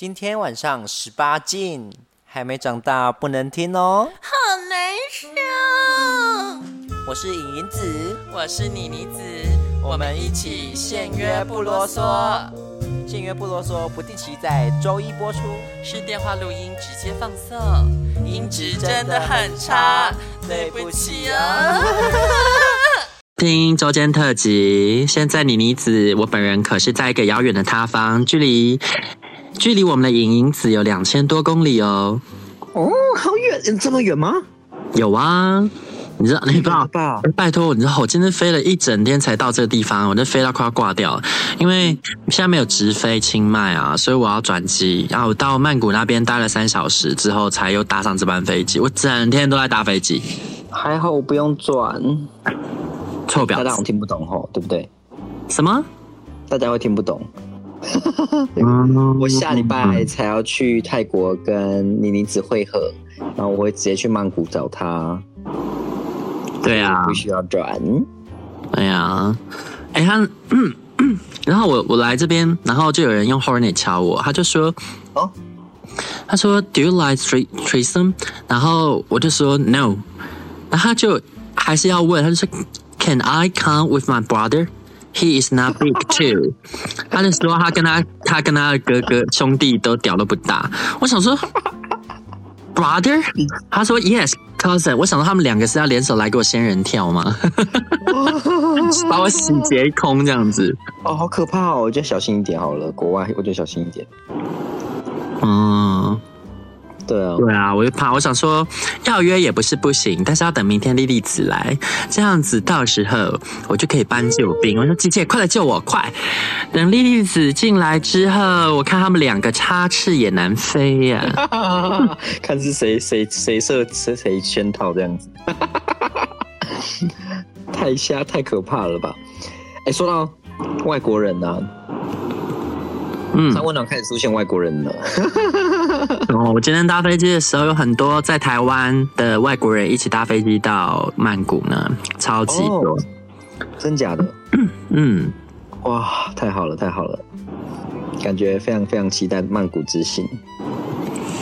今天晚上十八禁，还没长大不能听哦。好难受。我是影影子，我是妮妮子，我们一起限约不啰嗦。限约不啰嗦，不定期在周一播出，是电话录音直接放送，音质真的很差，对不起啊。听周间特辑，现在妮妮子，我本人可是在一个遥远的他方，距离距离我们的影影子有两千多公里哦。哦，好远，这么远吗？有啊。你知道，你不知道，拜托，你知道，我今天飞了一整天才到这个地方，我就飞到快要挂掉了，因为现在没有直飞清迈啊，所以我要转机，然后到曼谷那边待了三小时之后，才又搭上这班飞机。我整天都在搭飞机，还好我不用转。臭婊子，大家听不懂吼，对不对？什么？大家会听不懂。我下礼拜才要去泰国跟妮妮子会合，然后我会直接去曼谷找她。对啊，不需要转。哎呀，哎他，嗯嗯，然后我我来这边，然后就有人用 Hornet 敲我，他就说，哦，他说 Do you like threesome？然后我就说 No，然后他就还是要问，他就说 Can I come with my brother？He is not big too。他就说他跟他他跟他的哥哥兄弟都屌都不大。我想说 Brother？他说 Yes。Cousin，我想说他们两个是要联手来给我仙人跳吗？把我洗劫空这样子。哦，好可怕哦！我觉得小心一点好了，国外我觉得小心一点。嗯，对啊，对啊，我就怕，我想说要约也不是不行，但是要等明天莉莉子来，这样子到时候我就可以搬救兵。我说姐姐，快来救我，快！等莉莉子进来之后，我看他们两个插翅也难飞呀、啊，看是谁谁谁设谁谁圈套这样子，太瞎太可怕了吧？哎，说到外国人呢、啊，嗯，三温暖开始出现外国人了。哦，我今天搭飞机的时候，有很多在台湾的外国人一起搭飞机到曼谷呢，超级多，哦、真假的？嗯。哇，太好了，太好了，感觉非常非常期待曼谷之行。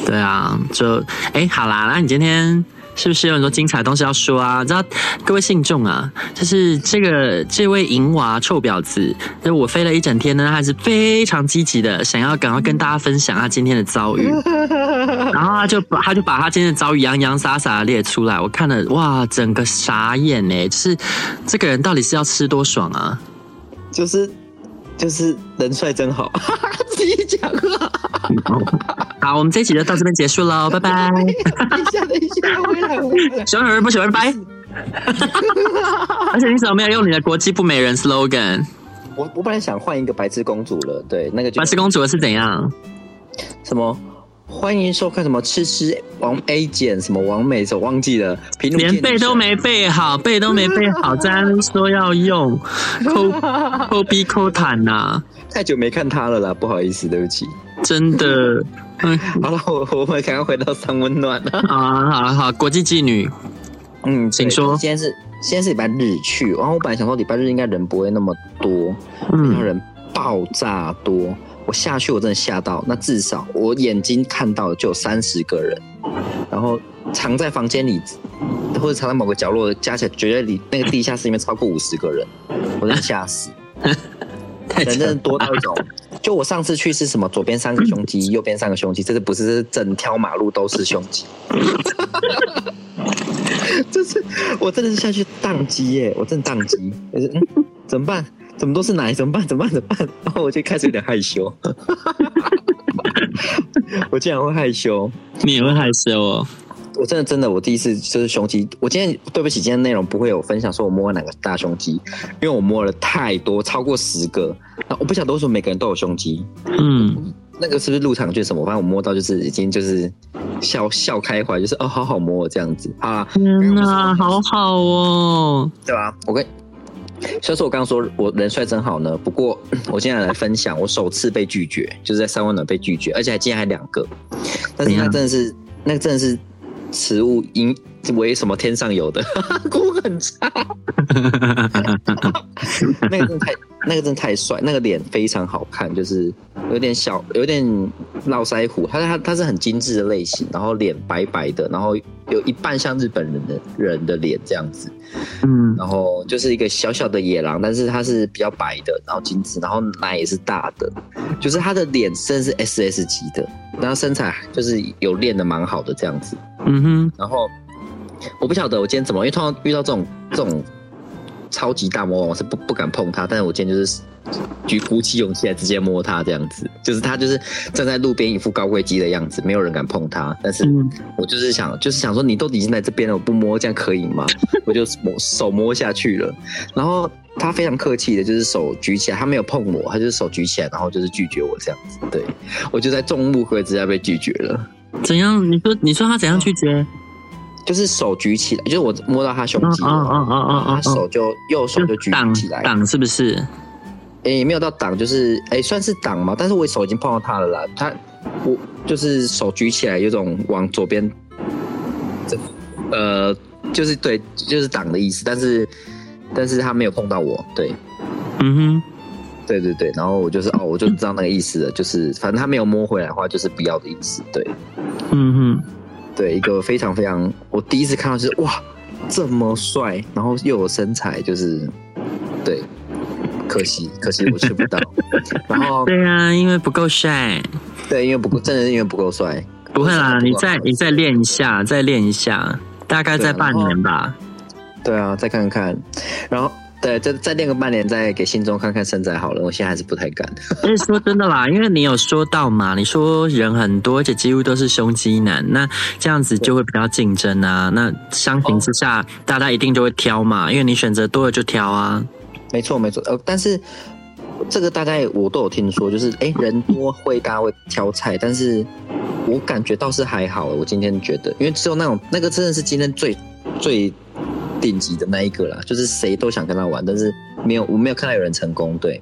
对啊，就哎，好啦，那你今天是不是有很多精彩的东西要说啊？知道各位信众啊，就是这个这位银娃臭婊子，就我飞了一整天呢，还是非常积极的，想要赶快跟大家分享他今天的遭遇。然后他就把他就把他今天的遭遇洋洋洒洒的列出来，我看了哇，整个傻眼呢，就是这个人到底是要吃多爽啊？就是就是人帅真好，自己讲啊。好，我们这一集就到这边结束喽，拜拜。等一下，等一下，回来，回来。喜欢的人不喜欢拜。而且你怎么没有用你的国际不美人 slogan？我我本来想换一个白痴公主了，对，那个白痴公主的是怎样？什么？欢迎收看什么吃吃王 A 减什么王美，我忘记了，连背都没背好，背都没背好，在那边说要用，抠抠逼抠痰呐！太久没看他了啦，不好意思，对不起，真的。好了，我我们刚刚回到三温暖了。啊，好了好，国际妓女，嗯，请说。今天是今天是礼拜日去，然后我本来想说礼拜日应该人不会那么多，嗯，人爆炸多。我下去，我真的吓到。那至少我眼睛看到的就有三十个人，然后藏在房间里或者藏在某个角落，加起来绝对里那个地下室里面超过五十个人，我真的吓死。人真的多到一种，就我上次去是什么？左边三个胸肌，右边三个胸肌，这是不是，是整条马路都是胸肌？这是我真的是下去宕机耶！我真的宕机，就是嗯，怎么办？怎么都是奶？怎么办？怎么办？怎么办？然后我就开始有点害羞，我竟然会害羞，你也会害羞哦？我真的真的，我第一次就是胸肌。我今天对不起，今天内容不会有分享说我摸了哪个大胸肌，因为我摸了太多，超过十个。那我不晓得为什么每个人都有胸肌。嗯，那个是不是入场券什么？反正我摸到就是已经就是笑笑开怀，就是哦，好好摸这样子啊！天哪，好好哦，对吧？我跟。所以说我刚刚说我人帅真好呢，不过我今天来分享我首次被拒绝，就是在三温暖被拒绝，而且还竟然还两个，但是那真的是那个真的是此物应为什么天上有的，哭很差，那个真的太那个真的太帅，那个脸非常好看，就是有点小，有点络腮胡，他他他是很精致的类型，然后脸白白的，然后有一半像日本人的人的脸这样子，嗯，然后就是一个小小的野狼，但是他是比较白的，然后精致，然后奶也是大的，就是他的脸真的是 S S 级的，然后身材就是有练的蛮好的这样子，嗯哼，然后我不晓得我今天怎么，因为通常遇到这种这种。超级大魔王，我是不不敢碰他，但是我今天就是举鼓起勇气来直接摸他，这样子，就是他就是站在路边一副高贵鸡的样子，没有人敢碰他，但是我就是想，就是想说你都已经在这边了，我不摸这样可以吗？我就摸手摸下去了，然后他非常客气的，就是手举起来，他没有碰我，他就是手举起来，然后就是拒绝我这样子，对，我就在众目睽睽之下被拒绝了。怎样？你说你说他怎样拒绝？就是手举起来，就是我摸到他胸肌了，嗯嗯嗯嗯，他手就右手就举起来，挡是不是？哎、欸，没有到挡，就是哎、欸，算是挡嘛。但是我手已经碰到他了啦，他我就是手举起来，有种往左边，呃，就是对，就是挡的意思。但是但是他没有碰到我，对，嗯哼，对对对。然后我就是哦，我就知道那个意思了，就是反正他没有摸回来的话，就是不要的意思，对，嗯哼。对，一个非常非常，我第一次看到就是哇，这么帅，然后又有身材，就是对，可惜可惜我吃不到。然后对啊，因为不够帅。对，因为不够，真的是因为不够帅。不会啦，你再你再练一下，再练一下，大概在半年吧。对啊，再看看，然后。对，再再练个半年，再给信中看看身材好了。我现在还是不太敢。但是说真的啦，因为你有说到嘛，你说人很多，而且几乎都是胸肌男，那这样子就会比较竞争啊。那相形之下，大家一定就会挑嘛，因为你选择多了就挑啊。没错没错，呃，但是这个大概我都有听说，就是哎，人多会大家会挑菜，但是我感觉倒是还好。我今天觉得，因为只有那种那个真的是今天最最。顶级的那一个啦，就是谁都想跟他玩，但是没有，我没有看到有人成功。对，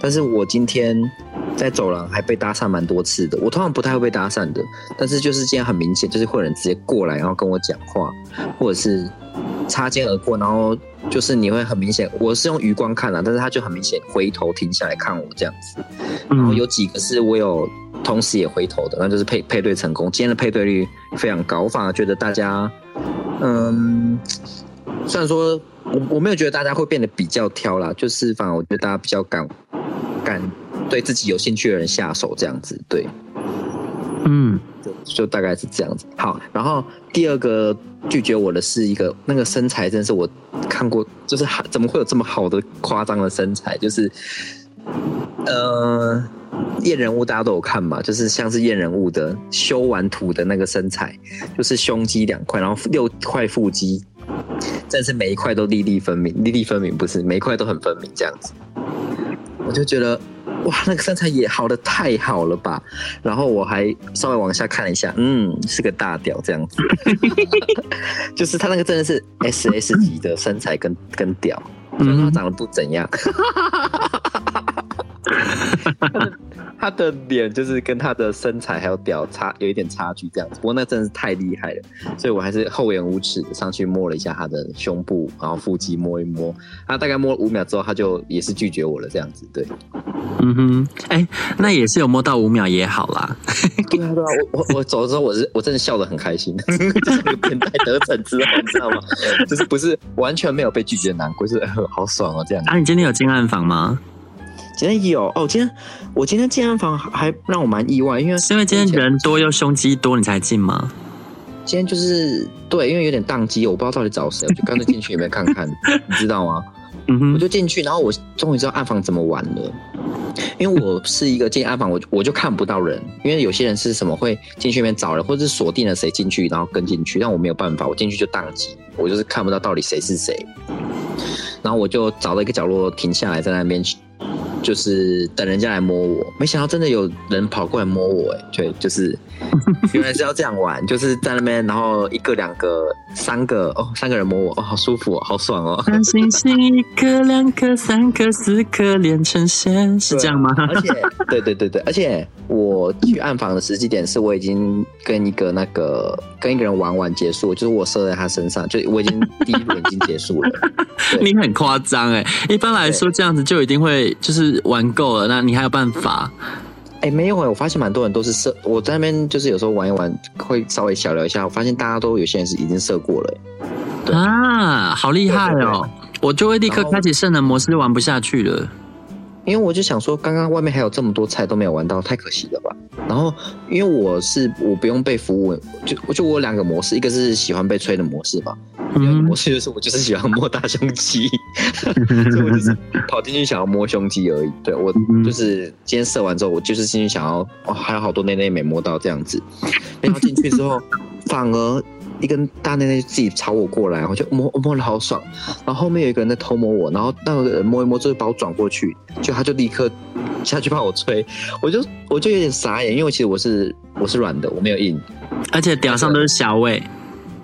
但是我今天在走廊还被搭讪蛮多次的。我通常不太会被搭讪的，但是就是今天很明显，就是会有人直接过来，然后跟我讲话，或者是擦肩而过，然后就是你会很明显，我是用余光看的，但是他就很明显回头停下来看我这样子。然后有几个是我有同时也回头的，那就是配配对成功。今天的配对率非常高，我反而觉得大家，嗯。虽然说我我没有觉得大家会变得比较挑啦，就是反而我觉得大家比较敢敢对自己有兴趣的人下手这样子，对，嗯，就就大概是这样子。好，然后第二个拒绝我的是一个那个身材，真是我看过，就是怎么会有这么好的夸张的身材？就是呃，验人物大家都有看嘛，就是像是验人物的修完图的那个身材，就是胸肌两块，然后六块腹肌。但是每一块都粒粒分明，粒粒分明不是每一块都很分明这样子，我就觉得哇，那个身材也好的太好了吧。然后我还稍微往下看了一下，嗯，是个大屌这样子，就是他那个真的是 S S 级的身材跟跟屌，虽然他长得不怎样。他的脸就是跟他的身材还有屌差有一点差距这样子，不过那真的是太厉害了，所以我还是厚颜无耻的上去摸了一下他的胸部，然后腹肌摸一摸，他大概摸了五秒之后，他就也是拒绝我了这样子，对，嗯哼，哎、欸，那也是有摸到五秒也好啦，对啊对啊，我我我走的时候我是我真的笑得很开心，就是那个变态得逞之后你知道吗？就是不是完全没有被拒绝难过，就是好爽哦这样子。啊，你今天有进暗房吗？今天有哦，今天我今天进暗房还让我蛮意外，因为是因为今天人多又胸肌多，你才进吗？今天就是对，因为有点宕机，我不知道到底找谁，我就干脆进去里面看看，你知道吗？嗯哼，我就进去，然后我终于知道暗房怎么玩了，因为我是一个进暗房，我我就看不到人，因为有些人是什么会进去里面找人，或者是锁定了谁进去，然后跟进去，但我没有办法，我进去就宕机，我就是看不到到底谁是谁，然后我就找到一个角落停下来，在那边。就是等人家来摸我，没想到真的有人跑过来摸我，哎，对，就是 原来是要这样玩，就是在那边，然后一个、两个、三个，哦，三个人摸我，哦，好舒服哦，好爽哦。三星星，一颗、两颗、三颗、四颗连成线，是这样吗？而且，对对对对，而且我去暗访的时机点是我已经跟一个那个跟一个人玩完结束，就是我射在他身上，就我已经第一轮已经结束了。你很夸张哎，一般来说这样子就一定会就是玩够了，那你还有办法？哎、欸，没有哎，我发现蛮多人都是射，我在那边就是有时候玩一玩会稍微小聊一下，我发现大家都有些人是已经射过了。对啊，好厉害哦！我就会立刻开启圣人模式，玩不下去了。因为我就想说，刚刚外面还有这么多菜都没有玩到，太可惜了吧。然后，因为我是我不用被服务，就我就我有两个模式，一个是喜欢被吹的模式嘛，第二个模式就是我就是喜欢摸大胸肌，所以我就是跑进去想要摸胸肌而已。对，我就是今天射完之后，我就是进去想要，哦，还有好多内内没摸到这样子，然后进去之后反而。一根大内内自己朝我过来，我就摸摸了好爽，然后后面有一个人在偷摸我，然后那个人摸一摸之后把我转过去，就他就立刻下去帮我吹，我就我就有点傻眼，因为其实我是我是软的，我没有硬，而且屌上都是小味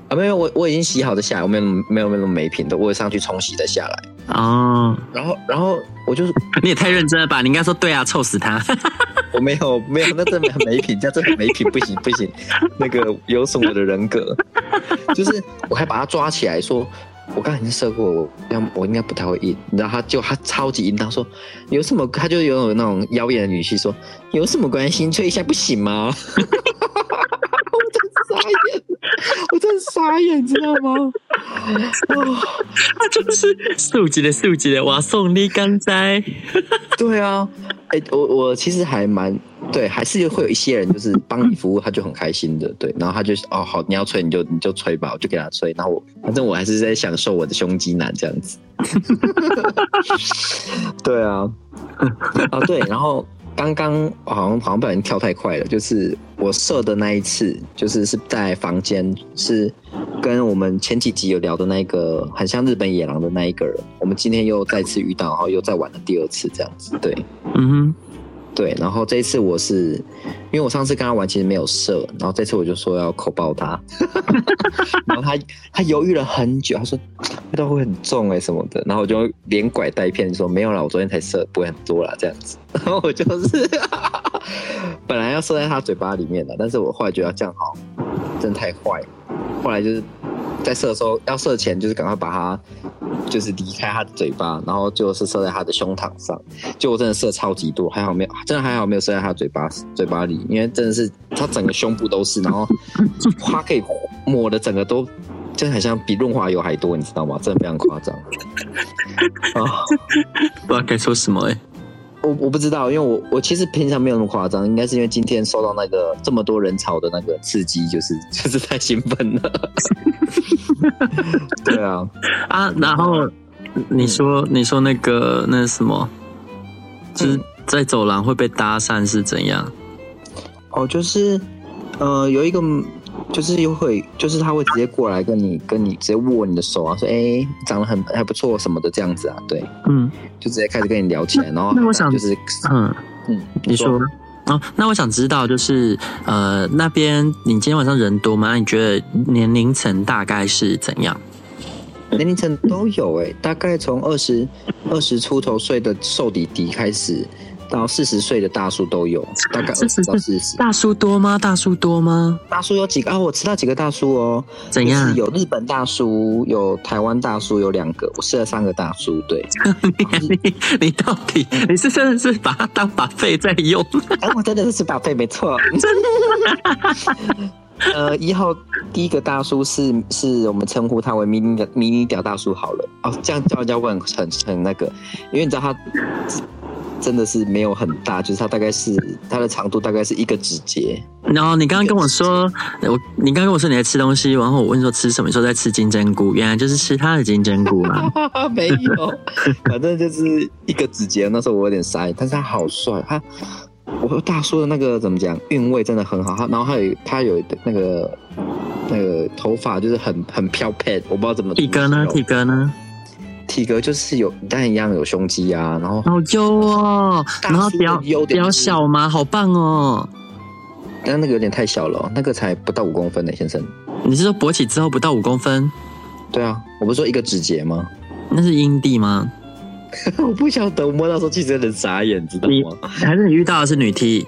啊，没有我我已经洗好的下来，我没有没有那么没品的，我会上去冲洗再下来。哦，然后然后我就是 你也太认真了吧，你应该说对啊，臭死他。我没有没有，那真的很没品，这真的没品，不行不行，那个有损我的人格。就是我还把他抓起来说，我刚才已经射过，我要我应该不太会硬。然后他就他超级硬，他说有什么，他就有那种妖艳的语气说，有什么关系，吹一下不行吗？我真傻眼，我真傻眼，知道吗？他就是素质的素质的，我送你刚才。对啊。哎、欸，我我其实还蛮对，还是会有一些人就是帮你服务，他就很开心的，对，然后他就哦好，你要吹你就你就吹吧，我就给他吹，然后我反正我还是在享受我的胸肌男这样子。对啊，啊对，然后刚刚好像好像不小心跳太快了，就是我射的那一次，就是是在房间，是跟我们前几集有聊的那个很像日本野狼的那一个人，我们今天又再次遇到，然后又再玩了第二次这样子，对。嗯哼，对，然后这一次我是，因为我上次跟他玩其实没有射，然后这次我就说要口爆他，然后他他犹豫了很久，他说味道会很重哎什么的，然后我就连拐带骗说没有啦，我昨天才射，不会很多啦这样子，然后我就是 本来要射在他嘴巴里面的，但是我后来觉得这样好，真太坏，后来就是。在射的时候，要射前就是赶快把它，就是离开他的嘴巴，然后就是射在他的胸膛上。就我真的射超级多，还好没有，真的还好没有射在他的嘴巴嘴巴里，因为真的是他整个胸部都是，然后他可以抹的整个都，真的很像比润滑油还多，你知道吗？真的非常夸张。啊，不知道该说什么哎、我我不知道，因为我我其实平常没有那么夸张，应该是因为今天受到那个这么多人潮的那个刺激，就是就是太兴奋了。对啊，啊，然后你说、嗯、你说那个那什么，就是在走廊会被搭讪是怎样？哦，就是呃有一个。就是又会，就是他会直接过来跟你，跟你直接握你的手啊，说哎、欸，长得很还不错什么的这样子啊，对，嗯，就直接开始跟你聊起来，然后那我想就是，嗯嗯，你说，哦，那我想知道就是呃那边你今天晚上人多吗？你觉得年龄层大概是怎样？年龄层都有哎、欸，大概从二十二十出头岁的瘦弟弟开始。到四十岁的大叔都有，大概二十到四十。大叔多吗？大叔多吗？大叔有几个啊？我知道几个大叔哦。怎样？有日本大叔，有台湾大叔，有两个。我试了三个大叔，对。你你你到底你是真的是把他当把费在用？哎，我真的是把费，没错。真的。呃，一号第一个大叔是是我们称呼他为迷你迷你屌大叔好了。哦，这样叫人家问很很那个，因为你知道他。真的是没有很大，就是它大概是它的长度大概是一个指节。然后你刚刚跟我说，我你刚刚跟我说你在吃东西，然后我问你说吃什么，你说在吃金针菇，原来就是吃他的金针菇啊。没有，反正就是一个指节。那时候我有点傻眼，但是他好帅，他我和大叔的那个怎么讲，韵味真的很好。他然后还有他有那个那个头发就是很很飘派，我不知道怎么体格呢？体格呢？体格就是有，但一样有胸肌啊，然后好优哦，然后比较比较小嘛？好棒哦，但那个有点太小了，那个才不到五公分呢，先生。你是说勃起之后不到五公分？对啊，我不是说一个指节吗？那是阴蒂吗？我不晓得，我摸到时候其实有点傻眼，知道吗？还是你遇到的是女 T？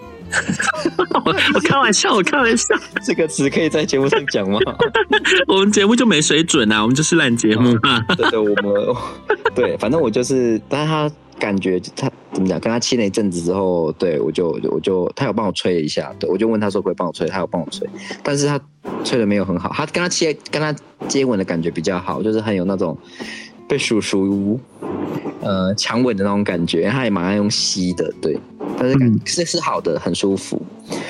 我 我开玩笑，我开玩笑，这个词可以在节目上讲吗？我们节目就没水准啊，我们就是烂节目啊。对对，我们对，反正我就是，但是他感觉他怎么讲，跟他亲了一阵子之后，对我就我就，他有帮我吹了一下，对我就问他说可以帮我吹，他有帮我吹，但是他吹的没有很好，他跟他接跟他接吻的感觉比较好，就是很有那种被叔叔呃强吻的那种感觉，他也蛮爱用吸的，对。但是感觉是是好的，很舒服。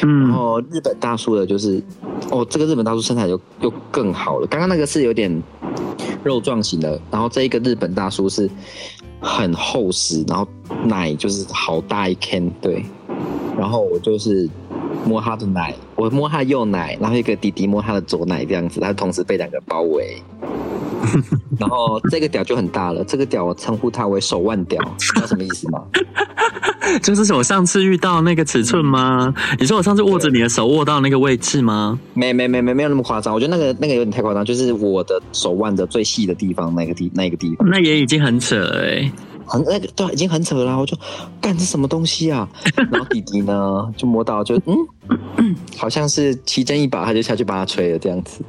嗯，然后日本大叔的就是，哦，这个日本大叔身材又又更好了。刚刚那个是有点肉状型的，然后这一个日本大叔是很厚实，然后奶就是好大一坑，对。然后我就是摸他的奶，我摸他的右奶，然后一个弟弟摸他的左奶，这样子，他同时被两个包围。然后这个屌就很大了，这个屌我称呼它为手腕屌，知道什么意思吗？就是我上次遇到那个尺寸吗？嗯、你说我上次握着你的手握到那个位置吗？没没没没没有那么夸张，我觉得那个那个有点太夸张，就是我的手腕的最细的地方那个地那个地方，那也已经很扯了哎。很那个对，已经很扯了，我就干这什么东西啊？然后弟弟呢就摸到就嗯，好像是奇珍异宝，他就下去把他吹了这样子。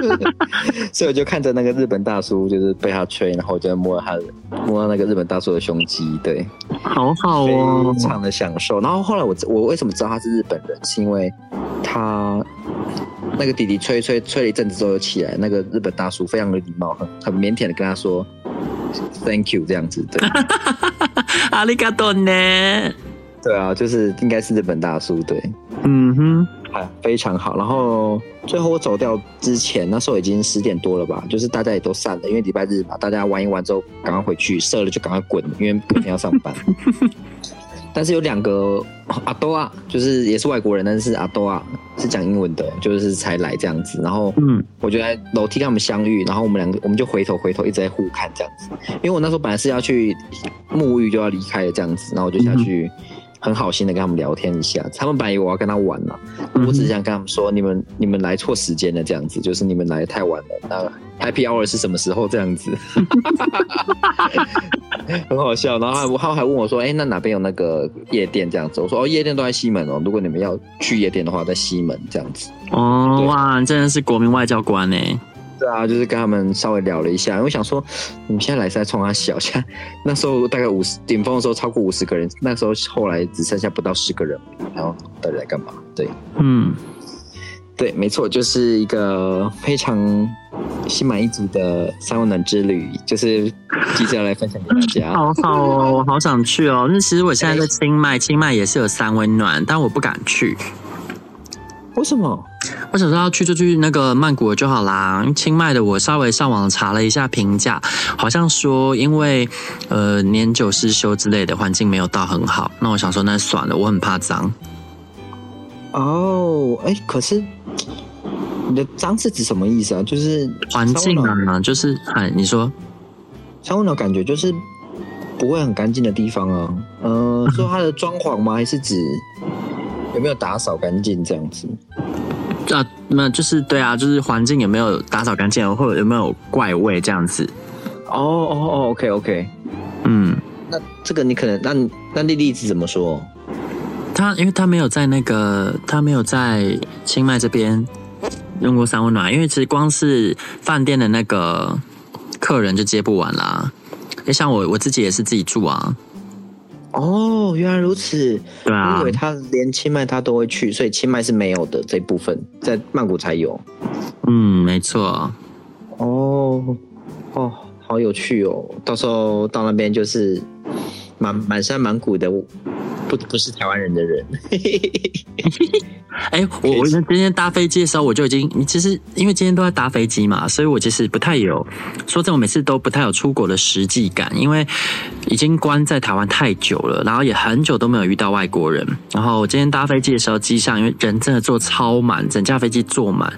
所以我就看着那个日本大叔就是被他吹，然后我就摸他摸到那个日本大叔的胸肌，对，好好哦，非常的享受。然后后来我我为什么知道他是日本人？是因为他那个弟弟吹吹吹了一阵子之后起来，那个日本大叔非常的礼貌，很很腼腆的跟他说。Thank you，这样子对。阿里嘎多呢？对啊，就是应该是日本大叔对。嗯哼，哎非常好。然后最后我走掉之前，那时候已经十点多了吧，就是大家也都散了，因为礼拜日嘛，大家玩一玩之后赶快回去，射了就赶快滚，因为明天要上班。但是有两个阿多啊，就是也是外国人，但是阿多啊是讲英文的，就是才来这样子。然后，嗯，我就在楼梯跟他们相遇，然后我们两个我们就回头回头一直在互看这样子。因为我那时候本来是要去沐浴就要离开的这样子，然后我就下去。很好心的跟他们聊天一下，他们本来以为我要跟他玩了，我只想跟他们说，你们你们来错时间了，这样子，就是你们来太晚了。那 Happy Hour 是什么时候？这样子，很好笑。然后他们还问我说，哎，那哪边有那个夜店？这样子，我说哦，夜店都在西门哦。如果你们要去夜店的话，在西门这样子。哦，哇，真的是国民外交官呢。对啊，就是跟他们稍微聊了一下，我想说，你们现在来是在冲他小，现在那时候大概五十顶峰的时候超过五十个人，那时候后来只剩下不到十个人，然后到底来干嘛？对，嗯，对，没错，就是一个非常心满意足的三温暖之旅，就是急着要来分享给大家。好好哦，我好想去哦。那其实我现在在清迈，清迈也是有三温暖，但我不敢去。为什么？我想说要去就去那个曼谷就好啦。清迈的我稍微上网查了一下评价，好像说因为呃年久失修之类的，环境没有到很好。那我想说那算了，我很怕脏。哦，哎，可是你的脏是指什么意思啊？就是环境啊，就是哎，你说，三温暖感觉就是不会很干净的地方啊。嗯、呃，说它的装潢吗？还是指？有没有打扫干净这样子？啊，那就是对啊，就是环境有没有打扫干净，或者有没有怪味这样子？哦哦哦，OK OK，嗯，那这个你可能，那那丽丽子怎么说？他因为他没有在那个，他没有在清迈这边用过三温暖，因为其实光是饭店的那个客人就接不完啦。也像我我自己也是自己住啊。哦，原来如此。对啊，我以为他连清迈他都会去，所以清迈是没有的这部分，在曼谷才有。嗯，没错。哦，哦，好有趣哦！到时候到那边就是满满山满谷的不不是台湾人的人。哎、欸，我我今天搭飞机的时候，我就已经，其实因为今天都在搭飞机嘛，所以我其实不太有说这种每次都不太有出国的实际感，因为已经关在台湾太久了，然后也很久都没有遇到外国人。然后我今天搭飞机的时候，机上因为人真的坐超满，整架飞机坐满。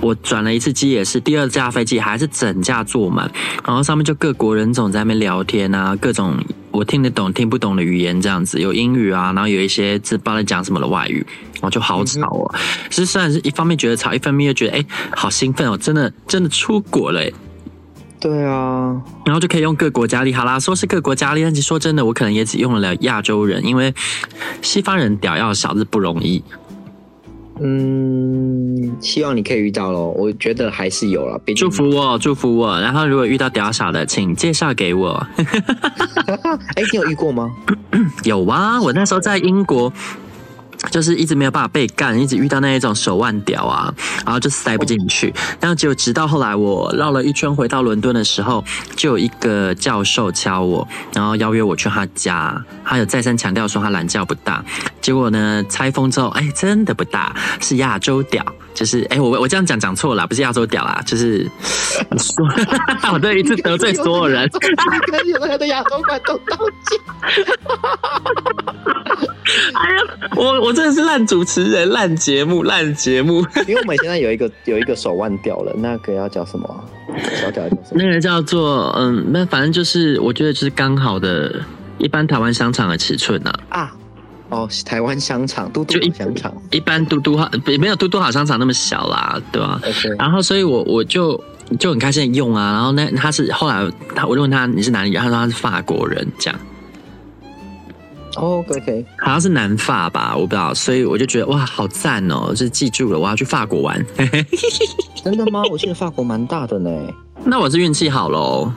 我转了一次机也是，第二架飞机还是整架坐满，然后上面就各国人种在那边聊天啊，各种我听得懂听不懂的语言这样子，有英语啊，然后有一些不知道在讲什么的外语。我就好吵哦，其实虽然是一方面觉得吵，一方面又觉得哎、欸，好兴奋哦，真的真的出国了。对啊，然后就可以用各国佳丽。好啦，说是各国佳丽，但其实说真的，我可能也只用了亚洲人，因为西方人屌要小是不容易。嗯，希望你可以遇到喽。我觉得还是有了，祝福我，祝福我。然后如果遇到屌小的，请介绍给我。哎，你有遇过吗？有啊，我那时候在英国。就是一直没有办法被干，一直遇到那一种手腕屌啊，然后就塞不进去。然后结果直到后来我绕了一圈回到伦敦的时候，就有一个教授敲我，然后邀约我去他家。他有再三强调说他懒觉不大。结果呢，拆封之后，哎，真的不大，是亚洲屌。就是哎，我我这样讲讲错了，不是亚洲屌啦，就是说，我这一次得罪所有人，跟有的亚洲观众道歉。哎呀，我我真的是烂主持人，烂节目，烂节目。因为我们现在有一个有一个手腕屌了，那个要叫什么？小屌叫什么？那个叫做嗯，那反正就是我觉得就是刚好的一般台湾香肠的尺寸呢啊。啊哦，台湾香肠，嘟嘟香肠，一般嘟嘟好，没有嘟嘟好香肠那么小啦，对吧？Okay. 然后，所以我我就就很开心用啊。然后那他是后来他我就问他你是哪里人，他说他是法国人，这样。哦，OK，好像是南法吧，我不知道。所以我就觉得哇，好赞哦，就是记住了，我要去法国玩。真的吗？我记得法国蛮大的呢。那我是运气好喽。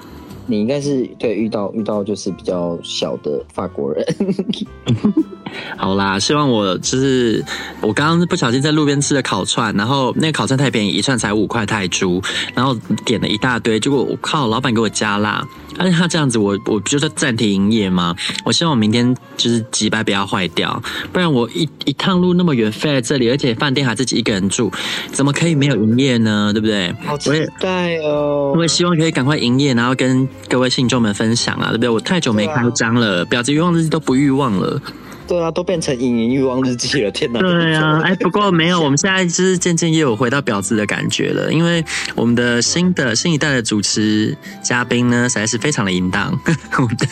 你应该是对遇到遇到就是比较小的法国人。好啦，希望我就是我刚刚不小心在路边吃了烤串，然后那个烤串太便宜，一串才五块泰铢，然后点了一大堆，结果我靠，老板给我加辣，而且他这样子我，我我不就暂停营业吗？我希望我明天就是几百不要坏掉，不然我一一趟路那么远飞来这里，而且饭店还自己一个人住，怎么可以没有营业呢？对不对？好期待哦！我也希望可以赶快营业，然后跟各位信众们分享啊，对不对？我太久没开张了，表子欲望日记都不欲望了。对啊，都变成隐隐欲望日记了，天哪！对啊，哎，不过没有，我们现在就是渐渐也有回到婊子的感觉了，因为我们的新的新一代的主持嘉宾呢，实在是非常的淫荡。我们的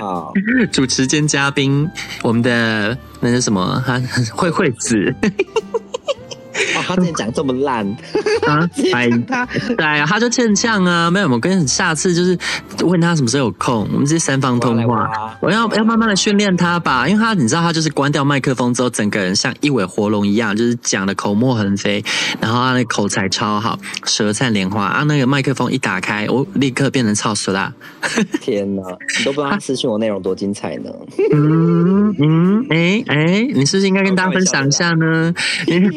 好主持兼嘉宾，我们的那是什么？他 慧慧子。哦，他之前讲这么烂啊！哎，他对啊，他就欠呛啊！没有，我跟你下次就是问他什么时候有空，我们直接三方通话。我要要慢慢的训练他吧，因为他你知道，他就是关掉麦克风之后，整个人像一尾活龙一样，就是讲的口沫横飞，然后他的口才超好，舌灿莲花啊！那个麦克风一打开，我立刻变成超俗啦！天哪，你都不知道他私信我内容多精彩呢！嗯嗯，哎哎，你是不是应该跟大家分享一下呢？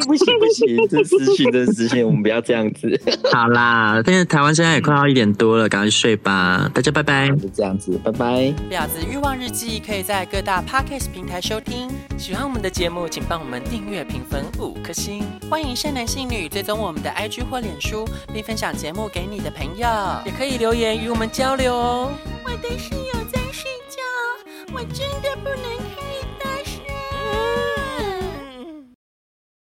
不行不行。这私信，这私信，我们不要这样子。好啦，现在台湾现在也快要一点多了，赶快睡吧。大家拜拜。就这样子，拜拜。婊子欲望日记可以在各大 Podcast 平台收听。喜欢我们的节目，请帮我们订阅、评分五颗星。欢迎善男信女追踪我们的 IG 或脸书，并分享节目给你的朋友。也可以留言与我们交流哦。我的室友在睡觉，我真的。